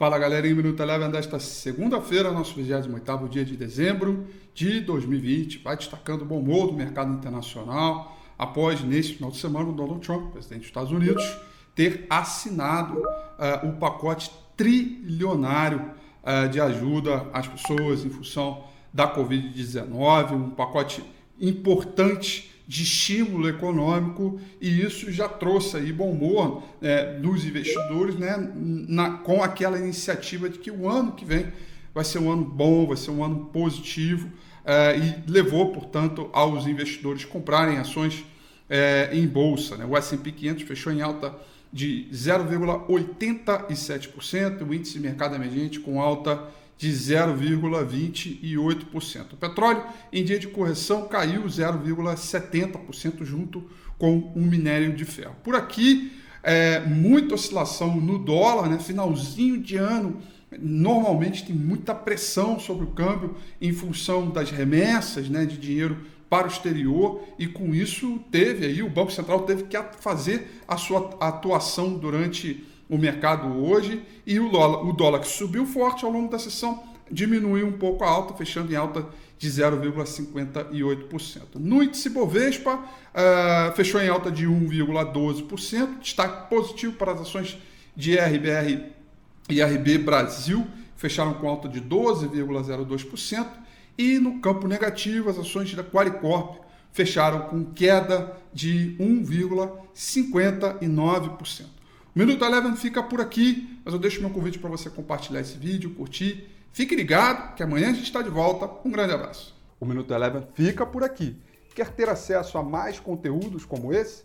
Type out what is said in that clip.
Fala galera, em Minuto Eleven desta segunda-feira, nosso 28º dia de dezembro de 2020. Vai destacando o bom humor do mercado internacional após, neste final de semana, o Donald Trump, presidente dos Estados Unidos, ter assinado uh, o pacote trilionário uh, de ajuda às pessoas em função da Covid-19, um pacote importante de estímulo econômico e isso já trouxe aí bom humor é, dos investidores né, na, com aquela iniciativa de que o ano que vem vai ser um ano bom, vai ser um ano positivo é, e levou, portanto, aos investidores comprarem ações é, em bolsa. Né? O S&P 500 fechou em alta de 0,87%, o índice de mercado emergente com alta de 0,28%. O petróleo, em dia de correção, caiu 0,70% junto com o minério de ferro. Por aqui, é, muita oscilação no dólar, né? finalzinho de ano, normalmente tem muita pressão sobre o câmbio em função das remessas né, de dinheiro para o exterior e com isso teve aí o Banco Central teve que fazer a sua atuação durante o mercado hoje e o dólar, o dólar que subiu forte ao longo da sessão diminuiu um pouco a alta, fechando em alta de 0,58%. No índice Bovespa, uh, fechou em alta de 1,12%, destaque positivo para as ações de RBR e RB Brasil, fecharam com alta de 12,02%, e no campo negativo, as ações da Qualicorp fecharam com queda de 1,59%. O Minuto Eleven fica por aqui, mas eu deixo meu convite para você compartilhar esse vídeo, curtir. Fique ligado que amanhã a gente está de volta. Um grande abraço. O Minuto Eleven fica por aqui. Quer ter acesso a mais conteúdos como esse?